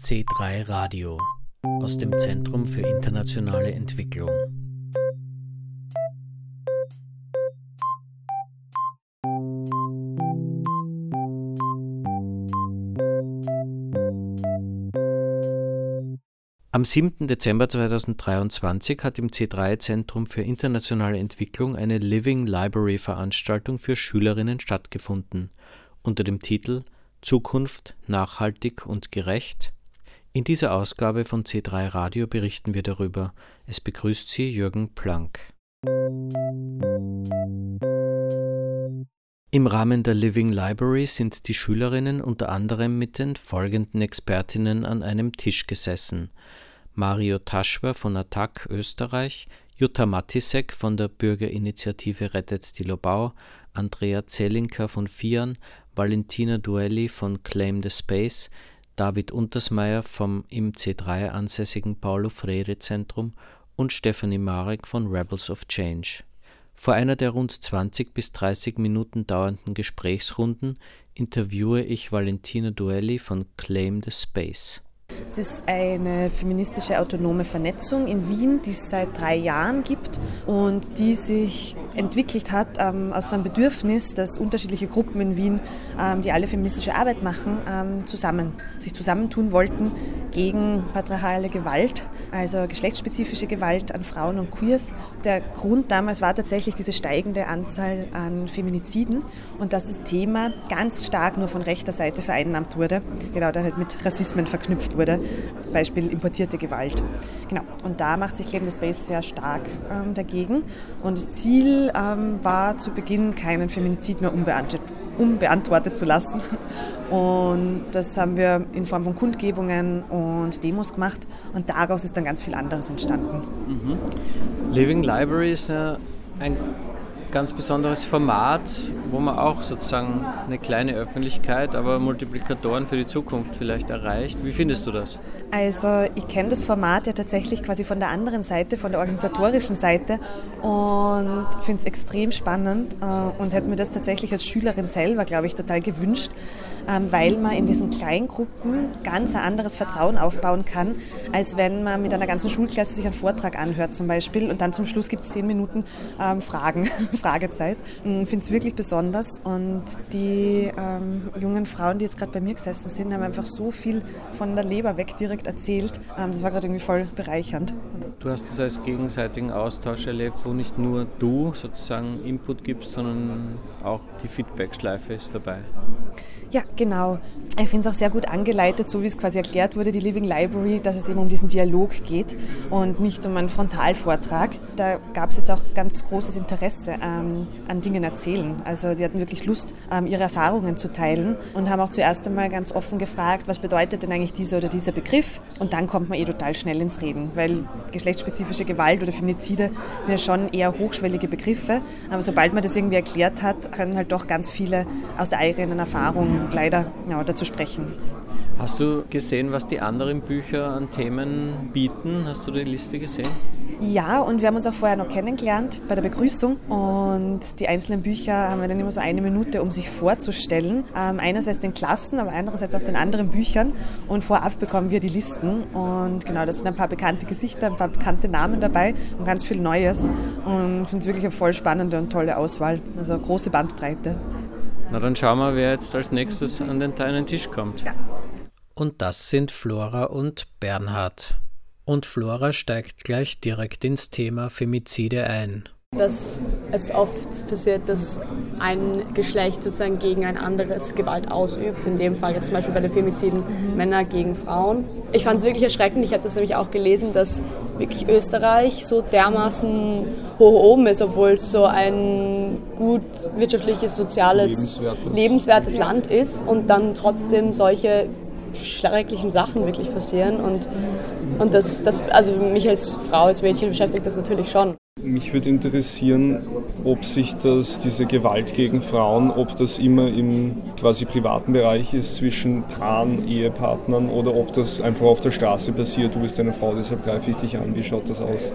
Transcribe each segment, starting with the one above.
C3 Radio aus dem Zentrum für internationale Entwicklung. Am 7. Dezember 2023 hat im C3 Zentrum für internationale Entwicklung eine Living Library Veranstaltung für Schülerinnen stattgefunden unter dem Titel Zukunft nachhaltig und gerecht. In dieser Ausgabe von C3 Radio berichten wir darüber. Es begrüßt Sie Jürgen Planck. Im Rahmen der Living Library sind die Schülerinnen unter anderem mit den folgenden Expertinnen an einem Tisch gesessen. Mario Taschwer von Attac Österreich, Jutta Matisek von der Bürgerinitiative Rettet die Lobau, Andrea Zellinker von FIAN, Valentina Duelli von Claim the Space, David Untersmeyer vom im C3 ansässigen Paulo Freire Zentrum und Stephanie Marek von Rebels of Change. Vor einer der rund 20 bis 30 Minuten dauernden Gesprächsrunden interviewe ich Valentina Duelli von Claim the Space. Es ist eine feministische autonome Vernetzung in Wien, die es seit drei Jahren gibt und die sich entwickelt hat ähm, aus einem Bedürfnis, dass unterschiedliche Gruppen in Wien, ähm, die alle feministische Arbeit machen, ähm, zusammen, sich zusammentun wollten gegen patriarchale Gewalt, also geschlechtsspezifische Gewalt an Frauen und Queers. Der Grund damals war tatsächlich diese steigende Anzahl an Feminiziden und dass das Thema ganz stark nur von rechter Seite vereinnahmt wurde, genau dann halt mit Rassismen verknüpft wurde, zum Beispiel importierte Gewalt. Genau. Und da macht sich Claim the Space sehr stark ähm, dagegen. Und das Ziel ähm, war zu Beginn, keinen Feminizid mehr unbeantwortet, unbeantwortet zu lassen. Und das haben wir in Form von Kundgebungen und Demos gemacht. Und daraus ist dann ganz viel anderes entstanden. Mhm. Living Library ist ja ein ganz besonderes Format, wo man auch sozusagen eine kleine Öffentlichkeit, aber Multiplikatoren für die Zukunft vielleicht erreicht. Wie findest du das? Also ich kenne das Format ja tatsächlich quasi von der anderen Seite, von der organisatorischen Seite und finde es extrem spannend äh, und hätte mir das tatsächlich als Schülerin selber, glaube ich, total gewünscht, ähm, weil man in diesen Kleingruppen ganz ein anderes Vertrauen aufbauen kann, als wenn man mit einer ganzen Schulklasse sich einen Vortrag anhört zum Beispiel und dann zum Schluss gibt es zehn Minuten ähm, Fragen, Fragezeit. Ich mm, finde es wirklich besonders und die ähm, jungen Frauen, die jetzt gerade bei mir gesessen sind, haben einfach so viel von der Leber weg direkt erzählt. Ähm, das war gerade irgendwie voll bereichernd. Du hast es als gegenseitigen Austausch erlebt, wo nicht nur du sozusagen Input gibst, sondern auch die Feedback-Schleife ist dabei. Ja, genau. Ich finde es auch sehr gut angeleitet, so wie es quasi erklärt wurde, die Living Library, dass es eben um diesen Dialog geht und nicht um einen Frontalvortrag. Da gab es jetzt auch ganz großes Interesse ähm, an Dingen erzählen. Also die hatten wirklich Lust, ähm, ihre Erfahrungen zu teilen und haben auch zuerst einmal ganz offen gefragt, was bedeutet denn eigentlich dieser oder dieser Begriff? Und dann kommt man eh total schnell ins Reden, weil geschlechtsspezifische Gewalt oder Feminizide sind ja schon eher hochschwellige Begriffe. Aber sobald man das irgendwie erklärt hat, können halt doch ganz viele aus der eigenen Erfahrung leider ja, dazu sprechen. Hast du gesehen, was die anderen Bücher an Themen bieten? Hast du die Liste gesehen? Ja, und wir haben uns auch vorher noch kennengelernt bei der Begrüßung. Und die einzelnen Bücher haben wir dann immer so eine Minute, um sich vorzustellen. Ähm, einerseits den Klassen, aber andererseits auch den anderen Büchern. Und vorab bekommen wir die Listen. Und genau, da sind ein paar bekannte Gesichter, ein paar bekannte Namen dabei und ganz viel Neues. Und ich finde es wirklich eine voll spannende und tolle Auswahl. Also eine große Bandbreite. Na dann schauen wir, wer jetzt als nächstes an den kleinen Tisch kommt. Ja. Und das sind Flora und Bernhard. Und Flora steigt gleich direkt ins Thema Femizide ein dass es oft passiert, dass ein Geschlecht sozusagen gegen ein anderes Gewalt ausübt. In dem Fall jetzt zum Beispiel bei den Femiziden mhm. Männer gegen Frauen. Ich fand es wirklich erschreckend. Ich habe das nämlich auch gelesen, dass wirklich Österreich so dermaßen hoch oben ist, obwohl es so ein gut wirtschaftliches, soziales, lebenswertes, lebenswertes Land ist und dann trotzdem solche schrecklichen Sachen wirklich passieren. Und, und das, das, also mich als Frau, als Mädchen beschäftigt das natürlich schon. Mich würde interessieren, ob sich das, diese Gewalt gegen Frauen, ob das immer im quasi privaten Bereich ist zwischen Paaren, Ehepartnern oder ob das einfach auf der Straße passiert. Du bist eine Frau, deshalb greife ich dich an. Wie schaut das aus?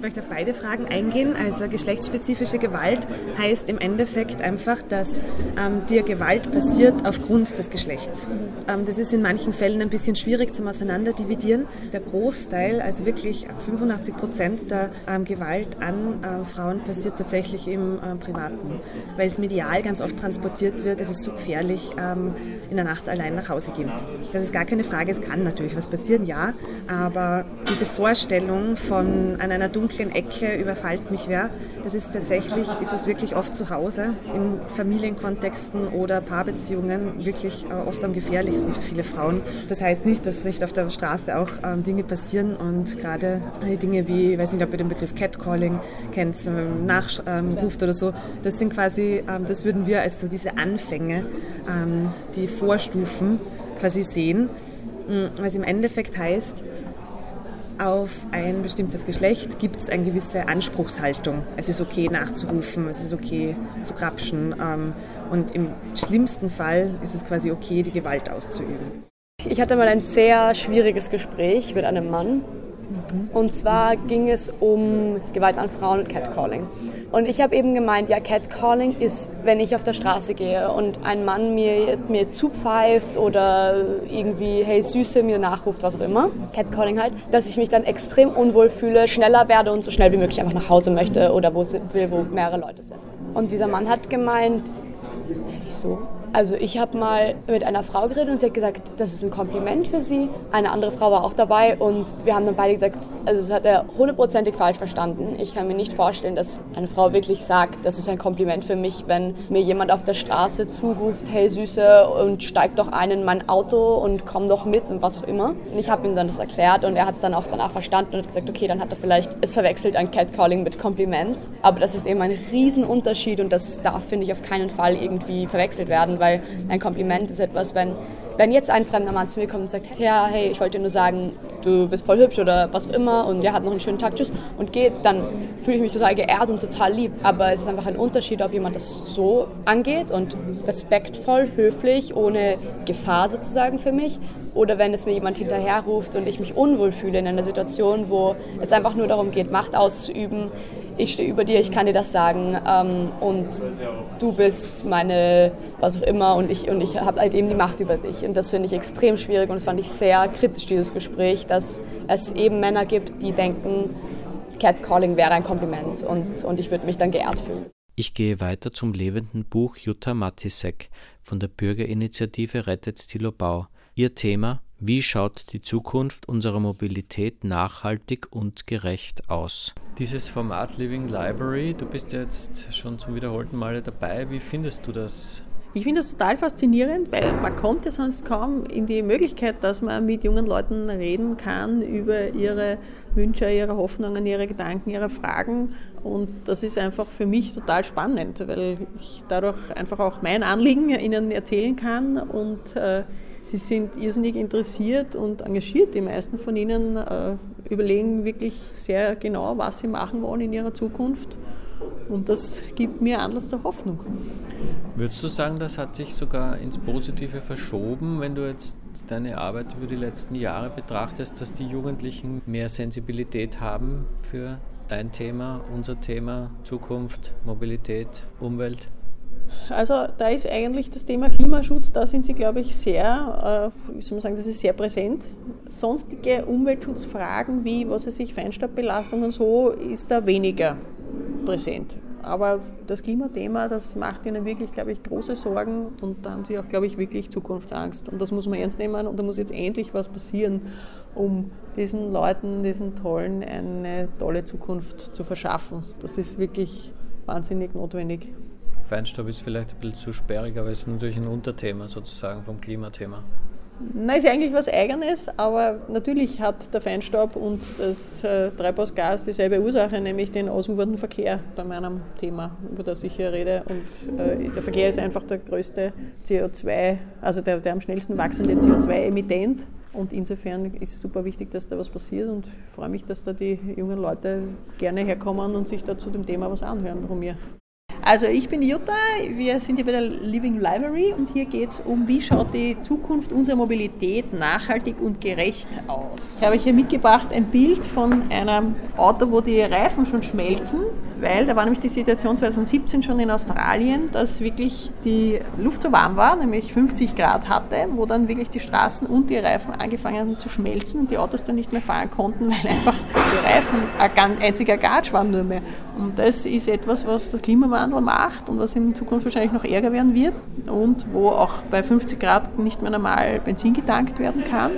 möchte auf beide Fragen eingehen. Also geschlechtsspezifische Gewalt heißt im Endeffekt einfach, dass ähm, dir Gewalt passiert aufgrund des Geschlechts. Ähm, das ist in manchen Fällen ein bisschen schwierig zum Auseinanderdividieren. Der Großteil, also wirklich 85 Prozent der ähm, Gewalt an äh, Frauen passiert tatsächlich im äh, Privaten, weil es medial ganz oft transportiert wird, es ist so gefährlich, ähm, in der Nacht allein nach Hause gehen. Das ist gar keine Frage, es kann natürlich was passieren, ja, aber diese Vorstellung von an einer dunklen Ecke überfallt mich wer, das ist tatsächlich, ist es wirklich oft zu Hause, in Familienkontexten oder Paarbeziehungen wirklich äh, oft am gefährlichsten für viele Frauen. Das heißt nicht, dass nicht auf der Straße auch ähm, Dinge passieren und gerade Dinge wie, ich weiß nicht, ob ihr den Begriff Catcalling kennt, nachruft ähm, oder so, das sind quasi, das würden wir als diese Anfänge, die Vorstufen quasi sehen, was im Endeffekt heißt, auf ein bestimmtes Geschlecht gibt es eine gewisse Anspruchshaltung. Es ist okay nachzurufen, es ist okay zu krapschen und im schlimmsten Fall ist es quasi okay, die Gewalt auszuüben. Ich hatte mal ein sehr schwieriges Gespräch mit einem Mann. Und zwar ging es um Gewalt an Frauen und Catcalling. Und ich habe eben gemeint, ja, Catcalling ist, wenn ich auf der Straße gehe und ein Mann mir, mir zupfeift oder irgendwie, hey Süße, mir nachruft, was auch immer, Catcalling halt, dass ich mich dann extrem unwohl fühle, schneller werde und so schnell wie möglich einfach nach Hause möchte oder wo will, wo mehrere Leute sind. Und dieser Mann hat gemeint, wieso? Also ich habe mal mit einer Frau geredet und sie hat gesagt, das ist ein Kompliment für sie. Eine andere Frau war auch dabei und wir haben dann beide gesagt, also das hat er hundertprozentig falsch verstanden. Ich kann mir nicht vorstellen, dass eine Frau wirklich sagt, das ist ein Kompliment für mich, wenn mir jemand auf der Straße zuruft, hey Süße und steig doch ein in mein Auto und komm doch mit und was auch immer. Und ich habe ihm dann das erklärt und er hat es dann auch danach verstanden und hat gesagt, okay, dann hat er vielleicht es verwechselt ein Catcalling mit Kompliment. Aber das ist eben ein Riesenunterschied und das darf, finde ich, auf keinen Fall irgendwie verwechselt werden weil ein Kompliment ist etwas, wenn, wenn jetzt ein fremder Mann zu mir kommt und sagt, ja, hey, ich wollte nur sagen, du bist voll hübsch oder was auch immer und der hat noch einen schönen Tag, tschüss und geht, dann fühle ich mich total geehrt und total lieb. Aber es ist einfach ein Unterschied, ob jemand das so angeht und respektvoll, höflich, ohne Gefahr sozusagen für mich oder wenn es mir jemand hinterherruft und ich mich unwohl fühle in einer Situation, wo es einfach nur darum geht, Macht auszuüben, ich stehe über dir, ich kann dir das sagen ähm, und du bist meine, was auch immer und ich, und ich habe halt eben die Macht über dich. Und das finde ich extrem schwierig und das fand ich sehr kritisch, dieses Gespräch, dass es eben Männer gibt, die denken, Catcalling wäre ein Kompliment und, und ich würde mich dann geehrt fühlen. Ich gehe weiter zum lebenden Buch Jutta Matisek von der Bürgerinitiative Rettet Stilobau. Ihr Thema wie schaut die Zukunft unserer Mobilität nachhaltig und gerecht aus? Dieses Format Living Library, du bist ja jetzt schon zum wiederholten Male dabei. Wie findest du das? Ich finde das total faszinierend, weil man kommt ja sonst kaum in die Möglichkeit, dass man mit jungen Leuten reden kann über ihre Wünsche, ihre Hoffnungen, ihre Gedanken, ihre Fragen. Und das ist einfach für mich total spannend, weil ich dadurch einfach auch mein Anliegen ihnen erzählen kann und äh, Sie sind irrsinnig interessiert und engagiert. Die meisten von ihnen äh, überlegen wirklich sehr genau, was sie machen wollen in ihrer Zukunft. Und das gibt mir Anlass der Hoffnung. Würdest du sagen, das hat sich sogar ins Positive verschoben, wenn du jetzt deine Arbeit über die letzten Jahre betrachtest, dass die Jugendlichen mehr Sensibilität haben für dein Thema, unser Thema, Zukunft, Mobilität, Umwelt? Also da ist eigentlich das Thema Klimaschutz, da sind Sie, glaube ich, sehr, äh, soll man sagen, das ist sehr präsent. Sonstige Umweltschutzfragen wie, was weiß ich, Feinstaubbelastung und so, ist da weniger präsent. Aber das Klimathema, das macht Ihnen wirklich, glaube ich, große Sorgen und da haben Sie auch, glaube ich, wirklich Zukunftsangst. Und das muss man ernst nehmen und da muss jetzt endlich was passieren, um diesen Leuten, diesen Tollen eine tolle Zukunft zu verschaffen. Das ist wirklich wahnsinnig notwendig. Feinstaub ist vielleicht ein bisschen zu sperrig, aber es ist natürlich ein Unterthema sozusagen vom Klimathema. Na, ist eigentlich was Eigenes, aber natürlich hat der Feinstaub und das äh, Treibhausgas dieselbe Ursache, nämlich den ausufernden Verkehr bei meinem Thema, über das ich hier rede. Und äh, der Verkehr ist einfach der größte CO2, also der, der am schnellsten wachsende CO2-Emittent. Und insofern ist es super wichtig, dass da was passiert und ich freue mich, dass da die jungen Leute gerne herkommen und sich da zu dem Thema was anhören von mir. Also ich bin Jutta, wir sind hier bei der Living Library und hier geht es um, wie schaut die Zukunft unserer Mobilität nachhaltig und gerecht aus. Ich habe hier mitgebracht ein Bild von einem Auto, wo die Reifen schon schmelzen weil da war nämlich die Situation 2017 schon in Australien, dass wirklich die Luft so warm war, nämlich 50 Grad hatte, wo dann wirklich die Straßen und die Reifen angefangen haben zu schmelzen und die Autos dann nicht mehr fahren konnten, weil einfach die Reifen ein einziger Gatsch waren nur mehr. Und das ist etwas, was der Klimawandel macht und was in Zukunft wahrscheinlich noch ärger werden wird und wo auch bei 50 Grad nicht mehr normal Benzin getankt werden kann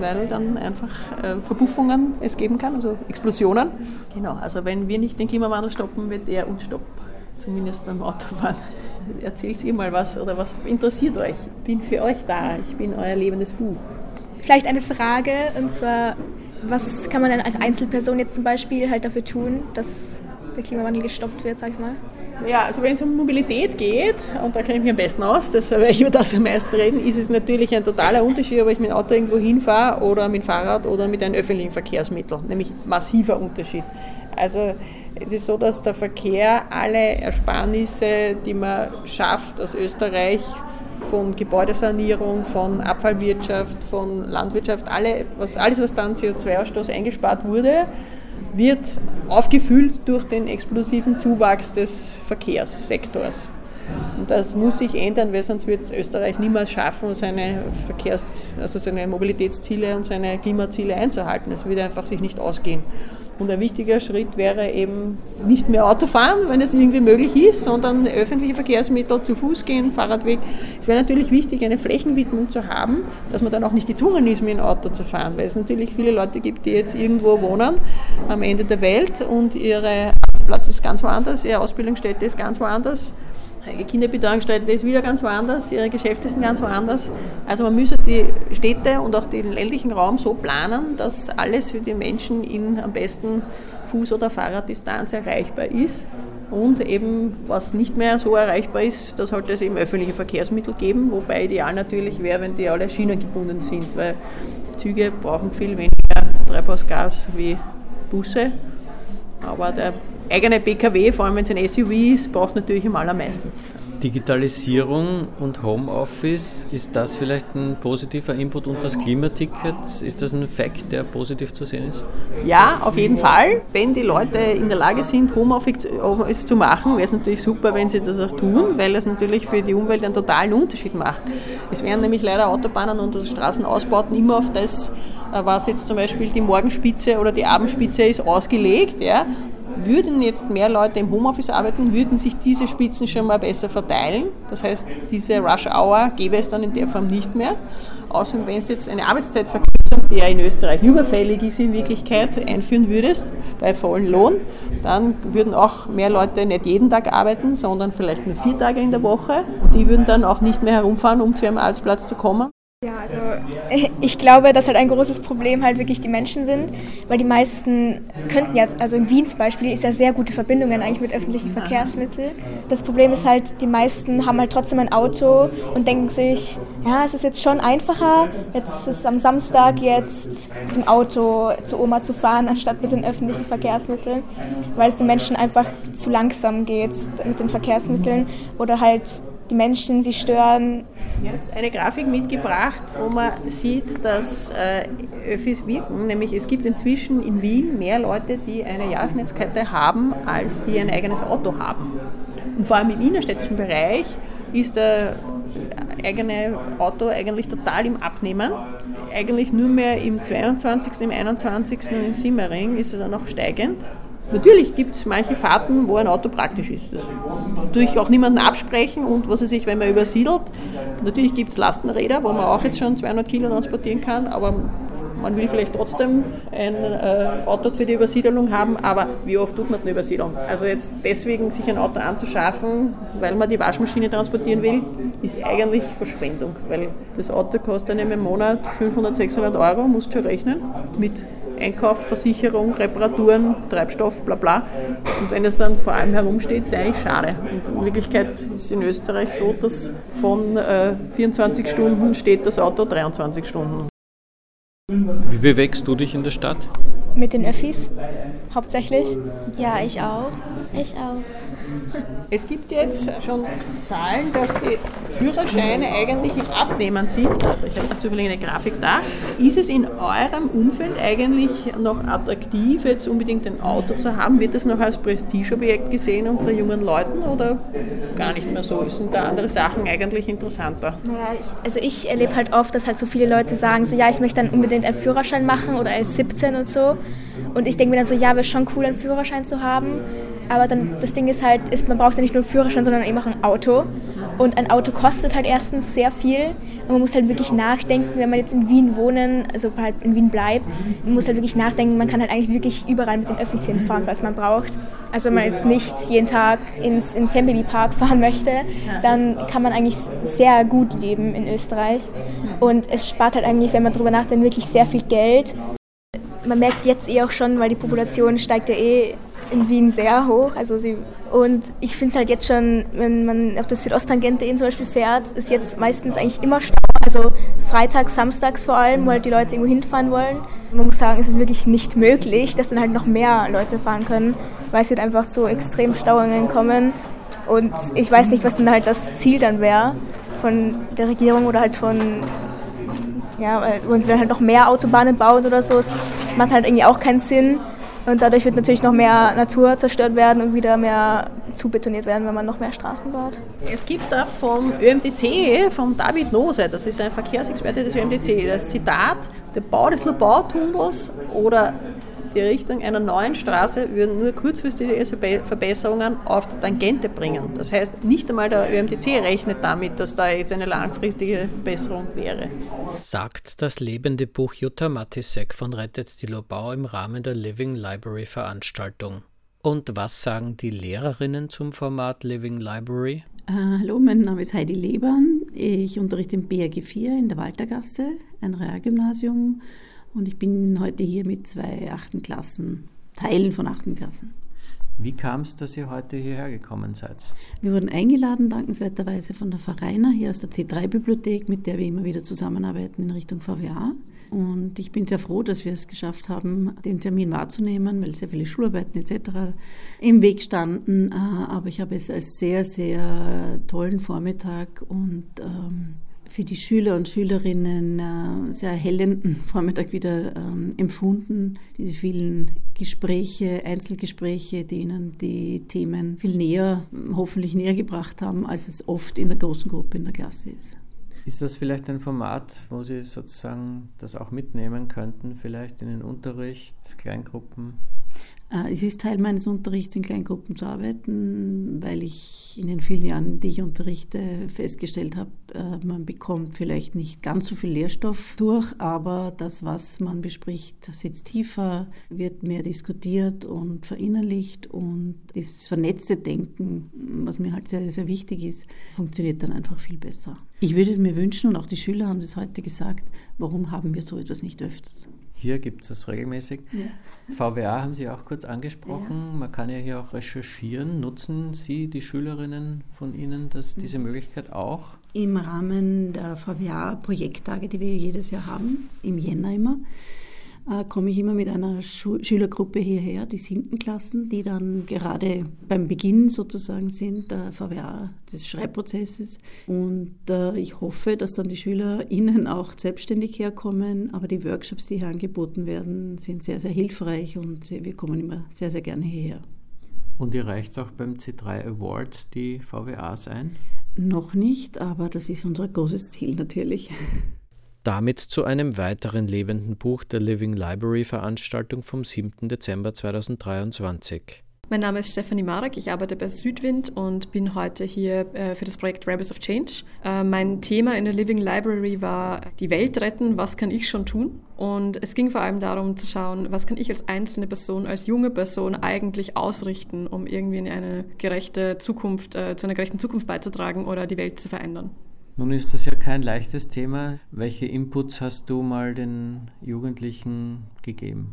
weil dann einfach äh, Verpuffungen es geben kann, also Explosionen. Genau, also wenn wir nicht den Klimawandel stoppen, wird er uns stoppen, zumindest beim Autofahren. Erzählt ihr mal was oder was interessiert euch? Ich bin für euch da, ich bin euer lebendes Buch. Vielleicht eine Frage, und zwar, was kann man denn als Einzelperson jetzt zum Beispiel halt dafür tun, dass der Klimawandel gestoppt wird, sag ich mal? Ja, also wenn es um Mobilität geht, und da kenne ich mich am besten aus, deshalb werde ich über das am meisten reden, ist es natürlich ein totaler Unterschied, ob ich mit dem Auto irgendwo hinfahre oder mit dem Fahrrad oder mit einem öffentlichen Verkehrsmittel, nämlich massiver Unterschied. Also es ist so, dass der Verkehr alle Ersparnisse, die man schafft aus Österreich, von Gebäudesanierung, von Abfallwirtschaft, von Landwirtschaft, alle, was, alles, was dann CO2-Ausstoß eingespart wurde, wird aufgefüllt durch den explosiven Zuwachs des Verkehrssektors. Und das muss sich ändern, weil sonst wird Österreich niemals schaffen, seine Verkehrs-, also seine Mobilitätsziele und seine Klimaziele einzuhalten. Es wird einfach sich nicht ausgehen. Und ein wichtiger Schritt wäre eben nicht mehr Autofahren, wenn es irgendwie möglich ist, sondern öffentliche Verkehrsmittel zu Fuß gehen, Fahrradweg. Es wäre natürlich wichtig, eine Flächenwidmung zu haben, dass man dann auch nicht gezwungen ist, mit dem Auto zu fahren, weil es natürlich viele Leute gibt, die jetzt irgendwo wohnen am Ende der Welt und ihre Arbeitsplatz ist ganz woanders, ihre Ausbildungsstätte ist ganz woanders Kinderbetreuungsstätte ist wieder ganz woanders, ihre Geschäfte sind ganz woanders. Also man müsste die Städte und auch den ländlichen Raum so planen, dass alles für die Menschen in am besten Fuß- oder Fahrraddistanz erreichbar ist. Und eben, was nicht mehr so erreichbar ist, da sollte es eben öffentliche Verkehrsmittel geben, wobei ideal natürlich wäre, wenn die alle schienengebunden sind, weil Züge brauchen viel weniger Treibhausgas wie Busse. Aber der eigene PKW, vor allem wenn es ein SUV ist, braucht natürlich am allermeisten. Digitalisierung und Homeoffice, ist das vielleicht ein positiver Input und das Klimaticket, ist das ein Fakt, der positiv zu sehen ist? Ja, auf jeden Fall. Wenn die Leute in der Lage sind, Homeoffice zu machen, wäre es natürlich super, wenn sie das auch tun, weil es natürlich für die Umwelt einen totalen Unterschied macht. Es werden nämlich leider Autobahnen und Straßenausbauten immer auf das, äh, was jetzt zum Beispiel die Morgenspitze oder die Abendspitze ist, ausgelegt. Ja? Würden jetzt mehr Leute im Homeoffice arbeiten, würden sich diese Spitzen schon mal besser verteilen. Das heißt, diese Rush Hour gäbe es dann in der Form nicht mehr. Außerdem, wenn es jetzt eine Arbeitszeitverkürzung, die ja in Österreich überfällig ist in Wirklichkeit, einführen würdest, bei vollen Lohn, dann würden auch mehr Leute nicht jeden Tag arbeiten, sondern vielleicht nur vier Tage in der Woche. Die würden dann auch nicht mehr herumfahren, um zu ihrem Arbeitsplatz zu kommen. Ja, also ich glaube, dass halt ein großes Problem halt wirklich die Menschen sind, weil die meisten könnten jetzt, also in Wien zum Beispiel ist ja sehr gute Verbindungen eigentlich mit öffentlichen Verkehrsmitteln. Das Problem ist halt, die meisten haben halt trotzdem ein Auto und denken sich, ja, es ist jetzt schon einfacher, jetzt ist es am Samstag jetzt mit dem Auto zu Oma zu fahren, anstatt mit den öffentlichen Verkehrsmitteln, weil es den Menschen einfach zu langsam geht mit den Verkehrsmitteln oder halt die Menschen sie stören. Jetzt eine Grafik mitgebracht, wo man sieht, dass äh, Öffis wirken. Nämlich es gibt inzwischen in Wien mehr Leute, die eine Jahresnetzkette haben, als die ein eigenes Auto haben. Und vor allem im innerstädtischen Bereich ist der eigene Auto eigentlich total im Abnehmen. Eigentlich nur mehr im 22., im 21. und in Simmering ist er dann noch steigend. Natürlich gibt es manche Fahrten, wo ein Auto praktisch ist. Das tue ich auch niemanden absprechen und was weiß ich, wenn man übersiedelt. Natürlich gibt es Lastenräder, wo man auch jetzt schon 200 Kilo transportieren kann, aber man will vielleicht trotzdem ein äh, Auto für die Übersiedelung haben, aber wie oft tut man eine Übersiedlung? Also jetzt deswegen sich ein Auto anzuschaffen, weil man die Waschmaschine transportieren will, ist eigentlich Verschwendung, weil das Auto kostet einem im Monat 500, 600 Euro, musst du rechnen, mit Einkauf, Versicherung, Reparaturen, Treibstoff, bla bla. Und wenn es dann vor allem herumsteht, ist eigentlich schade. Und in Wirklichkeit ist es in Österreich so, dass von äh, 24 Stunden steht das Auto 23 Stunden. Wie bewegst du dich in der Stadt? Mit den Öffis, hauptsächlich. Ja, ich auch. Ich auch. Es gibt jetzt schon Zahlen, dass die Führerscheine eigentlich im Abnehmen sind. Also ich habe zufällig eine Grafik da. Ist es in eurem Umfeld eigentlich noch attraktiv, jetzt unbedingt ein Auto zu haben? Wird das noch als Prestigeobjekt gesehen unter jungen Leuten oder gar nicht mehr so? Sind da andere Sachen eigentlich interessanter? Naja, ich, also ich erlebe halt oft, dass halt so viele Leute sagen, so ja, ich möchte dann unbedingt einen Führerschein machen oder als 17 und so. Und ich denke mir dann so, ja, wäre schon cool, einen Führerschein zu haben. Aber dann das Ding ist halt, ist, man braucht ja nicht nur einen Führerschein, sondern eben auch ein Auto. Und ein Auto kostet halt erstens sehr viel. Und man muss halt wirklich nachdenken, wenn man jetzt in Wien wohnen, also halt in Wien bleibt, man muss halt wirklich nachdenken, man kann halt eigentlich wirklich überall mit den Öffis hinfahren, was man braucht. Also wenn man jetzt nicht jeden Tag ins in Family Park fahren möchte, dann kann man eigentlich sehr gut leben in Österreich. Und es spart halt eigentlich, wenn man darüber nachdenkt, wirklich sehr viel Geld. Man merkt jetzt eh auch schon, weil die Population steigt ja eh in Wien sehr hoch. Also sie, und ich finde es halt jetzt schon, wenn man auf der Südosttangente eben zum Beispiel fährt, ist jetzt meistens eigentlich immer Stau. Also freitags, samstags vor allem, halt die Leute irgendwo hinfahren wollen. Man muss sagen, es ist wirklich nicht möglich, dass dann halt noch mehr Leute fahren können, weil es wird einfach zu extremen Stauungen kommen. Und ich weiß nicht, was dann halt das Ziel dann wäre von der Regierung oder halt von, ja, wollen sie dann halt noch mehr Autobahnen bauen oder so. Es macht halt irgendwie auch keinen Sinn. Und dadurch wird natürlich noch mehr Natur zerstört werden und wieder mehr zubetoniert werden, wenn man noch mehr Straßen baut. Es gibt da vom ÖMTC, vom David Nose, das ist ein Verkehrsexperte des ÖMTC, das Zitat, der Bau des Lobautunnels oder die Richtung einer neuen Straße würden nur kurzfristige Verbesserungen auf die Tangente bringen. Das heißt, nicht einmal der ÖMTC rechnet damit, dass da jetzt eine langfristige Verbesserung wäre. Sagt das lebende Buch Jutta Matisek von Rettet die Lobau im Rahmen der Living Library Veranstaltung. Und was sagen die Lehrerinnen zum Format Living Library? Uh, hallo, mein Name ist Heidi Lebern. Ich unterrichte im BRG 4 in der Waltergasse, ein Realgymnasium und ich bin heute hier mit zwei achten Klassen, Teilen von achten Klassen. Wie kam es, dass ihr heute hierher gekommen seid? Wir wurden eingeladen, dankenswerterweise von der Vereiner hier aus der C3-Bibliothek, mit der wir immer wieder zusammenarbeiten in Richtung VWA. Und ich bin sehr froh, dass wir es geschafft haben, den Termin wahrzunehmen, weil sehr viele Schularbeiten etc. im Weg standen. Äh, aber ich habe es als sehr, sehr tollen Vormittag und ähm, für die Schüler und Schülerinnen äh, sehr erhellenden Vormittag wieder ähm, empfunden. Diese vielen Gespräche, Einzelgespräche, die ihnen die Themen viel näher, hoffentlich näher gebracht haben, als es oft in der großen Gruppe in der Klasse ist. Ist das vielleicht ein Format, wo Sie sozusagen das auch mitnehmen könnten, vielleicht in den Unterricht, Kleingruppen? Äh, es ist Teil meines Unterrichts, in Kleingruppen zu arbeiten, weil ich in den vielen Jahren, die ich unterrichte, festgestellt habe, äh, man bekommt vielleicht nicht ganz so viel Lehrstoff durch, aber das, was man bespricht, sitzt tiefer, wird mehr diskutiert und verinnerlicht und das vernetzte Denken, was mir halt sehr, sehr wichtig ist, funktioniert dann einfach viel besser. Ich würde mir wünschen, und auch die Schüler haben das heute gesagt, warum haben wir so etwas nicht öfters? Hier gibt es das regelmäßig. Ja. VWA haben Sie auch kurz angesprochen. Ja. Man kann ja hier auch recherchieren. Nutzen Sie, die Schülerinnen von Ihnen, das, diese Möglichkeit auch? Im Rahmen der VWA-Projekttage, die wir jedes Jahr haben, im Jänner immer, äh, komme ich immer mit einer Schu Schülergruppe hierher, die siebten Klassen, die dann gerade beim Beginn sozusagen sind der VWA des Schreibprozesses. Und äh, ich hoffe, dass dann die SchülerInnen auch selbstständig herkommen. Aber die Workshops, die hier angeboten werden, sind sehr, sehr hilfreich und wir kommen immer sehr, sehr gerne hierher. Und ihr reicht auch beim C3 Award die VWAs ein? Noch nicht, aber das ist unser großes Ziel natürlich. Damit zu einem weiteren lebenden Buch der Living Library Veranstaltung vom 7. Dezember 2023. Mein Name ist Stephanie Marek, ich arbeite bei Südwind und bin heute hier äh, für das Projekt Rebels of Change. Äh, mein Thema in der Living Library war die Welt retten, was kann ich schon tun? Und es ging vor allem darum zu schauen, was kann ich als einzelne Person, als junge Person eigentlich ausrichten, um irgendwie in eine gerechte Zukunft, äh, zu einer gerechten Zukunft beizutragen oder die Welt zu verändern. Nun ist das ja kein leichtes Thema. Welche Inputs hast du mal den Jugendlichen gegeben?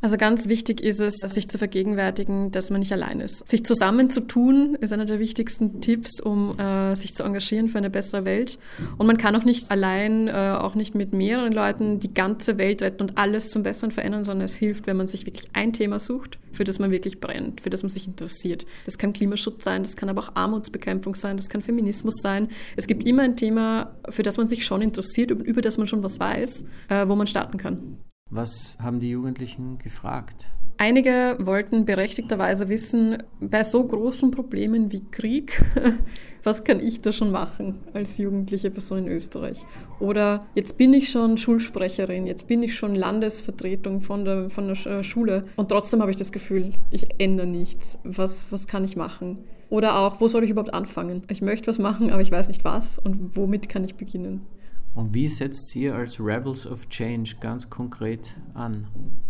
Also ganz wichtig ist es, sich zu vergegenwärtigen, dass man nicht allein ist. Sich zusammenzutun ist einer der wichtigsten Tipps, um äh, sich zu engagieren für eine bessere Welt. Und man kann auch nicht allein, äh, auch nicht mit mehreren Leuten die ganze Welt retten und alles zum Besseren verändern, sondern es hilft, wenn man sich wirklich ein Thema sucht, für das man wirklich brennt, für das man sich interessiert. Das kann Klimaschutz sein, das kann aber auch Armutsbekämpfung sein, das kann Feminismus sein. Es gibt immer ein Thema, für das man sich schon interessiert, über das man schon was weiß, äh, wo man starten kann. Was haben die Jugendlichen gefragt? Einige wollten berechtigterweise wissen, bei so großen Problemen wie Krieg, was kann ich da schon machen als jugendliche Person in Österreich? Oder jetzt bin ich schon Schulsprecherin, jetzt bin ich schon Landesvertretung von der, von der äh, Schule und trotzdem habe ich das Gefühl, ich ändere nichts. Was, was kann ich machen? Oder auch, wo soll ich überhaupt anfangen? Ich möchte was machen, aber ich weiß nicht was und womit kann ich beginnen? Und wie setzt ihr als Rebels of Change ganz konkret an?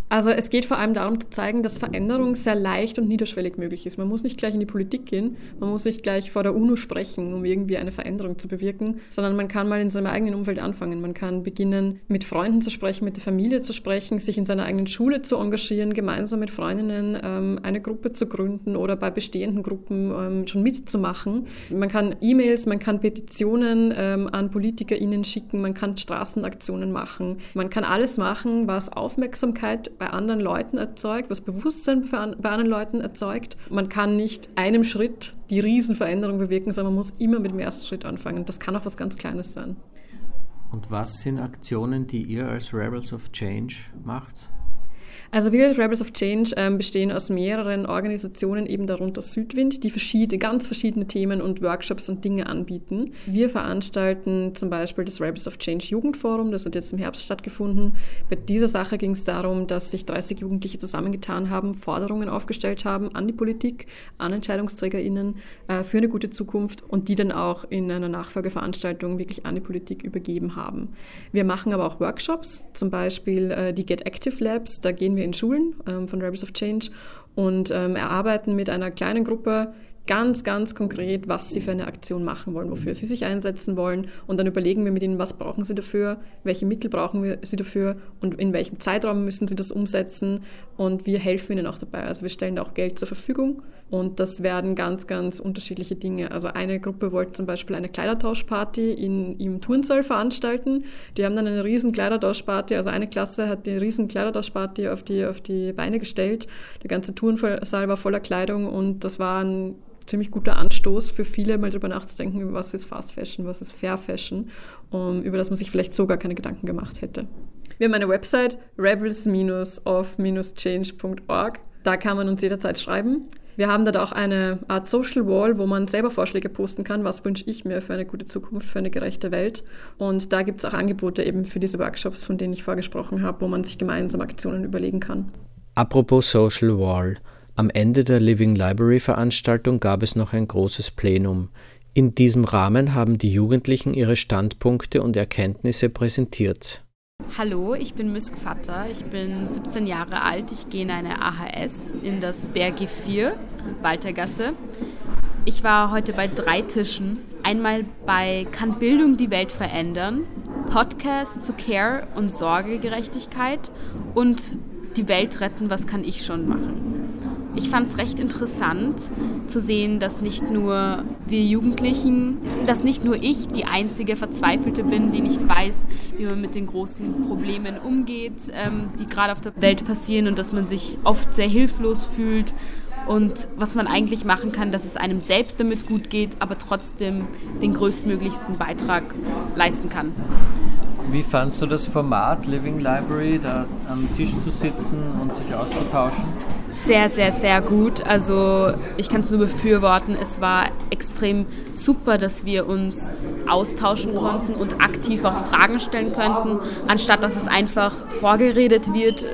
Also es geht vor allem darum zu zeigen, dass Veränderung sehr leicht und niederschwellig möglich ist. Man muss nicht gleich in die Politik gehen, man muss nicht gleich vor der UNO sprechen, um irgendwie eine Veränderung zu bewirken, sondern man kann mal in seinem eigenen Umfeld anfangen. Man kann beginnen, mit Freunden zu sprechen, mit der Familie zu sprechen, sich in seiner eigenen Schule zu engagieren, gemeinsam mit Freundinnen ähm, eine Gruppe zu gründen oder bei bestehenden Gruppen ähm, schon mitzumachen. Man kann E-Mails, man kann Petitionen ähm, an PolitikerInnen schicken, man kann Straßenaktionen machen, man kann alles machen, was Aufmerksamkeit bei anderen Leuten erzeugt, was Bewusstsein bei anderen Leuten erzeugt. Man kann nicht einem Schritt die Riesenveränderung bewirken, sondern man muss immer mit dem ersten Schritt anfangen. Das kann auch was ganz Kleines sein. Und was sind Aktionen, die ihr als Rebels of Change macht? Also wir Rebels of Change ähm, bestehen aus mehreren Organisationen, eben darunter Südwind, die verschiedene, ganz verschiedene Themen und Workshops und Dinge anbieten. Wir veranstalten zum Beispiel das Rebels of Change Jugendforum, das hat jetzt im Herbst stattgefunden. Bei dieser Sache ging es darum, dass sich 30 Jugendliche zusammengetan haben, Forderungen aufgestellt haben an die Politik, an EntscheidungsträgerInnen äh, für eine gute Zukunft und die dann auch in einer Nachfolgeveranstaltung wirklich an die Politik übergeben haben. Wir machen aber auch Workshops, zum Beispiel äh, die Get Active Labs, da gehen wir in Schulen ähm, von Rebels of Change und ähm, erarbeiten mit einer kleinen Gruppe ganz, ganz konkret, was sie für eine Aktion machen wollen, wofür sie sich einsetzen wollen. Und dann überlegen wir mit ihnen, was brauchen sie dafür, welche Mittel brauchen wir sie dafür und in welchem Zeitraum müssen sie das umsetzen. Und wir helfen ihnen auch dabei. Also wir stellen da auch Geld zur Verfügung. Und das werden ganz, ganz unterschiedliche Dinge. Also eine Gruppe wollte zum Beispiel eine Kleidertauschparty in, im Turnsaal veranstalten. Die haben dann eine riesen Kleidertauschparty, also eine Klasse hat die riesen Kleidertauschparty auf die, auf die Beine gestellt. Der ganze Turnsaal war voller Kleidung und das war ein ziemlich guter Anstoß für viele, mal darüber nachzudenken, was ist Fast Fashion, was ist Fair Fashion, um, über das man sich vielleicht sogar keine Gedanken gemacht hätte. Wir haben eine Website, rebels-of-change.org. Da kann man uns jederzeit schreiben. Wir haben dort auch eine Art Social Wall, wo man selber Vorschläge posten kann, was wünsche ich mir für eine gute Zukunft, für eine gerechte Welt. Und da gibt es auch Angebote eben für diese Workshops, von denen ich vorgesprochen habe, wo man sich gemeinsam Aktionen überlegen kann. Apropos Social Wall. Am Ende der Living Library Veranstaltung gab es noch ein großes Plenum. In diesem Rahmen haben die Jugendlichen ihre Standpunkte und Erkenntnisse präsentiert. Hallo, ich bin Misk Vatter. Ich bin 17 Jahre alt. Ich gehe in eine AHS in das Bergi 4, Waltergasse. Ich war heute bei drei Tischen. Einmal bei Kann Bildung die Welt verändern? Podcast zu Care und Sorgegerechtigkeit und Die Welt retten, was kann ich schon machen? Ich fand es recht interessant zu sehen, dass nicht nur wir Jugendlichen, dass nicht nur ich die einzige Verzweifelte bin, die nicht weiß, wie man mit den großen Problemen umgeht, ähm, die gerade auf der Welt passieren und dass man sich oft sehr hilflos fühlt und was man eigentlich machen kann, dass es einem selbst damit gut geht, aber trotzdem den größtmöglichsten Beitrag leisten kann. Wie fandst du das Format Living Library, da am Tisch zu sitzen und sich auszutauschen? Sehr, sehr, sehr gut. Also ich kann es nur befürworten. Es war extrem super, dass wir uns austauschen konnten und aktiv auch Fragen stellen könnten, anstatt dass es einfach vorgeredet wird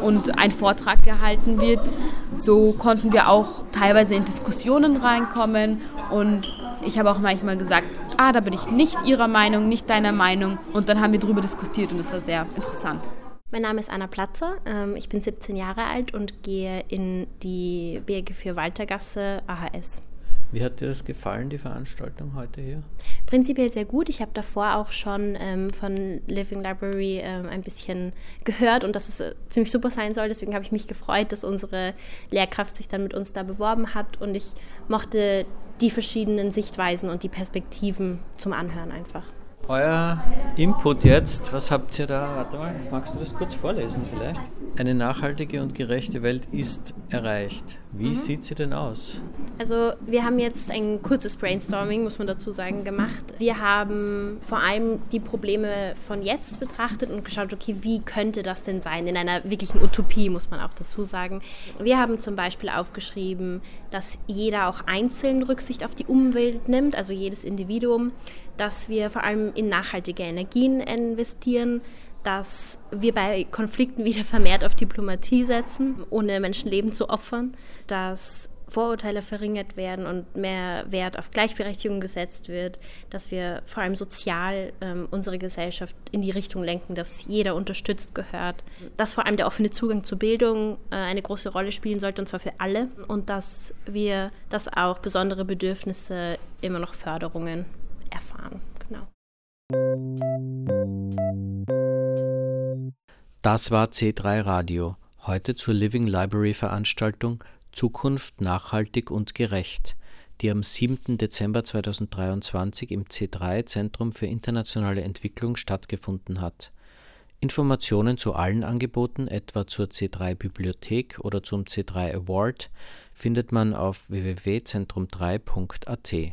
und ein Vortrag gehalten wird. So konnten wir auch teilweise in Diskussionen reinkommen und ich habe auch manchmal gesagt, ah, da bin ich nicht Ihrer Meinung, nicht deiner Meinung. Und dann haben wir darüber diskutiert und es war sehr interessant. Mein Name ist Anna Platzer, ähm, ich bin 17 Jahre alt und gehe in die BG für Waltergasse AHS. Wie hat dir das gefallen, die Veranstaltung heute hier? Prinzipiell sehr gut. Ich habe davor auch schon ähm, von Living Library ähm, ein bisschen gehört und dass es äh, ziemlich super sein soll. Deswegen habe ich mich gefreut, dass unsere Lehrkraft sich dann mit uns da beworben hat und ich mochte die verschiedenen Sichtweisen und die Perspektiven zum Anhören einfach. Euer Input jetzt, was habt ihr da? Warte mal, magst du das kurz vorlesen vielleicht? Eine nachhaltige und gerechte Welt ist erreicht. Wie mhm. sieht sie denn aus? Also wir haben jetzt ein kurzes Brainstorming, muss man dazu sagen, gemacht. Wir haben vor allem die Probleme von jetzt betrachtet und geschaut, okay, wie könnte das denn sein? In einer wirklichen Utopie, muss man auch dazu sagen. Wir haben zum Beispiel aufgeschrieben, dass jeder auch einzeln Rücksicht auf die Umwelt nimmt, also jedes Individuum dass wir vor allem in nachhaltige Energien investieren, dass wir bei Konflikten wieder vermehrt auf Diplomatie setzen, ohne Menschenleben zu opfern, dass Vorurteile verringert werden und mehr Wert auf Gleichberechtigung gesetzt wird, dass wir vor allem sozial ähm, unsere Gesellschaft in die Richtung lenken, dass jeder unterstützt gehört, dass vor allem der offene Zugang zur Bildung äh, eine große Rolle spielen sollte und zwar für alle und dass wir, dass auch besondere Bedürfnisse immer noch Förderungen erfahren. Genau. Das war C3 Radio. Heute zur Living Library Veranstaltung Zukunft nachhaltig und gerecht, die am 7. Dezember 2023 im C3 Zentrum für internationale Entwicklung stattgefunden hat. Informationen zu allen Angeboten, etwa zur C3 Bibliothek oder zum C3 Award, findet man auf www.zentrum3.at.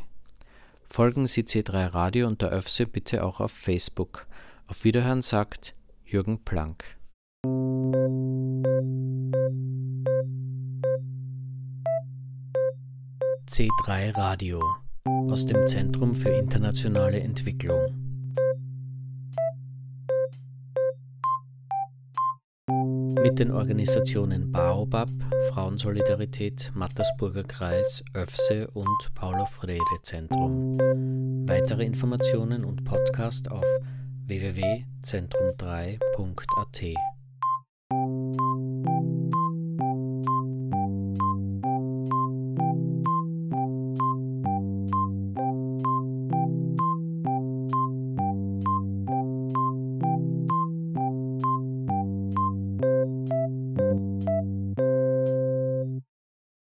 Folgen Sie C3 Radio und der ÖFSE bitte auch auf Facebook. Auf Wiederhören sagt Jürgen Planck. C3 Radio aus dem Zentrum für internationale Entwicklung. mit den Organisationen Baobab, Frauensolidarität, Mattersburger Kreis, ÖFSE und Paulo Freire Zentrum. Weitere Informationen und Podcast auf www.zentrum3.at.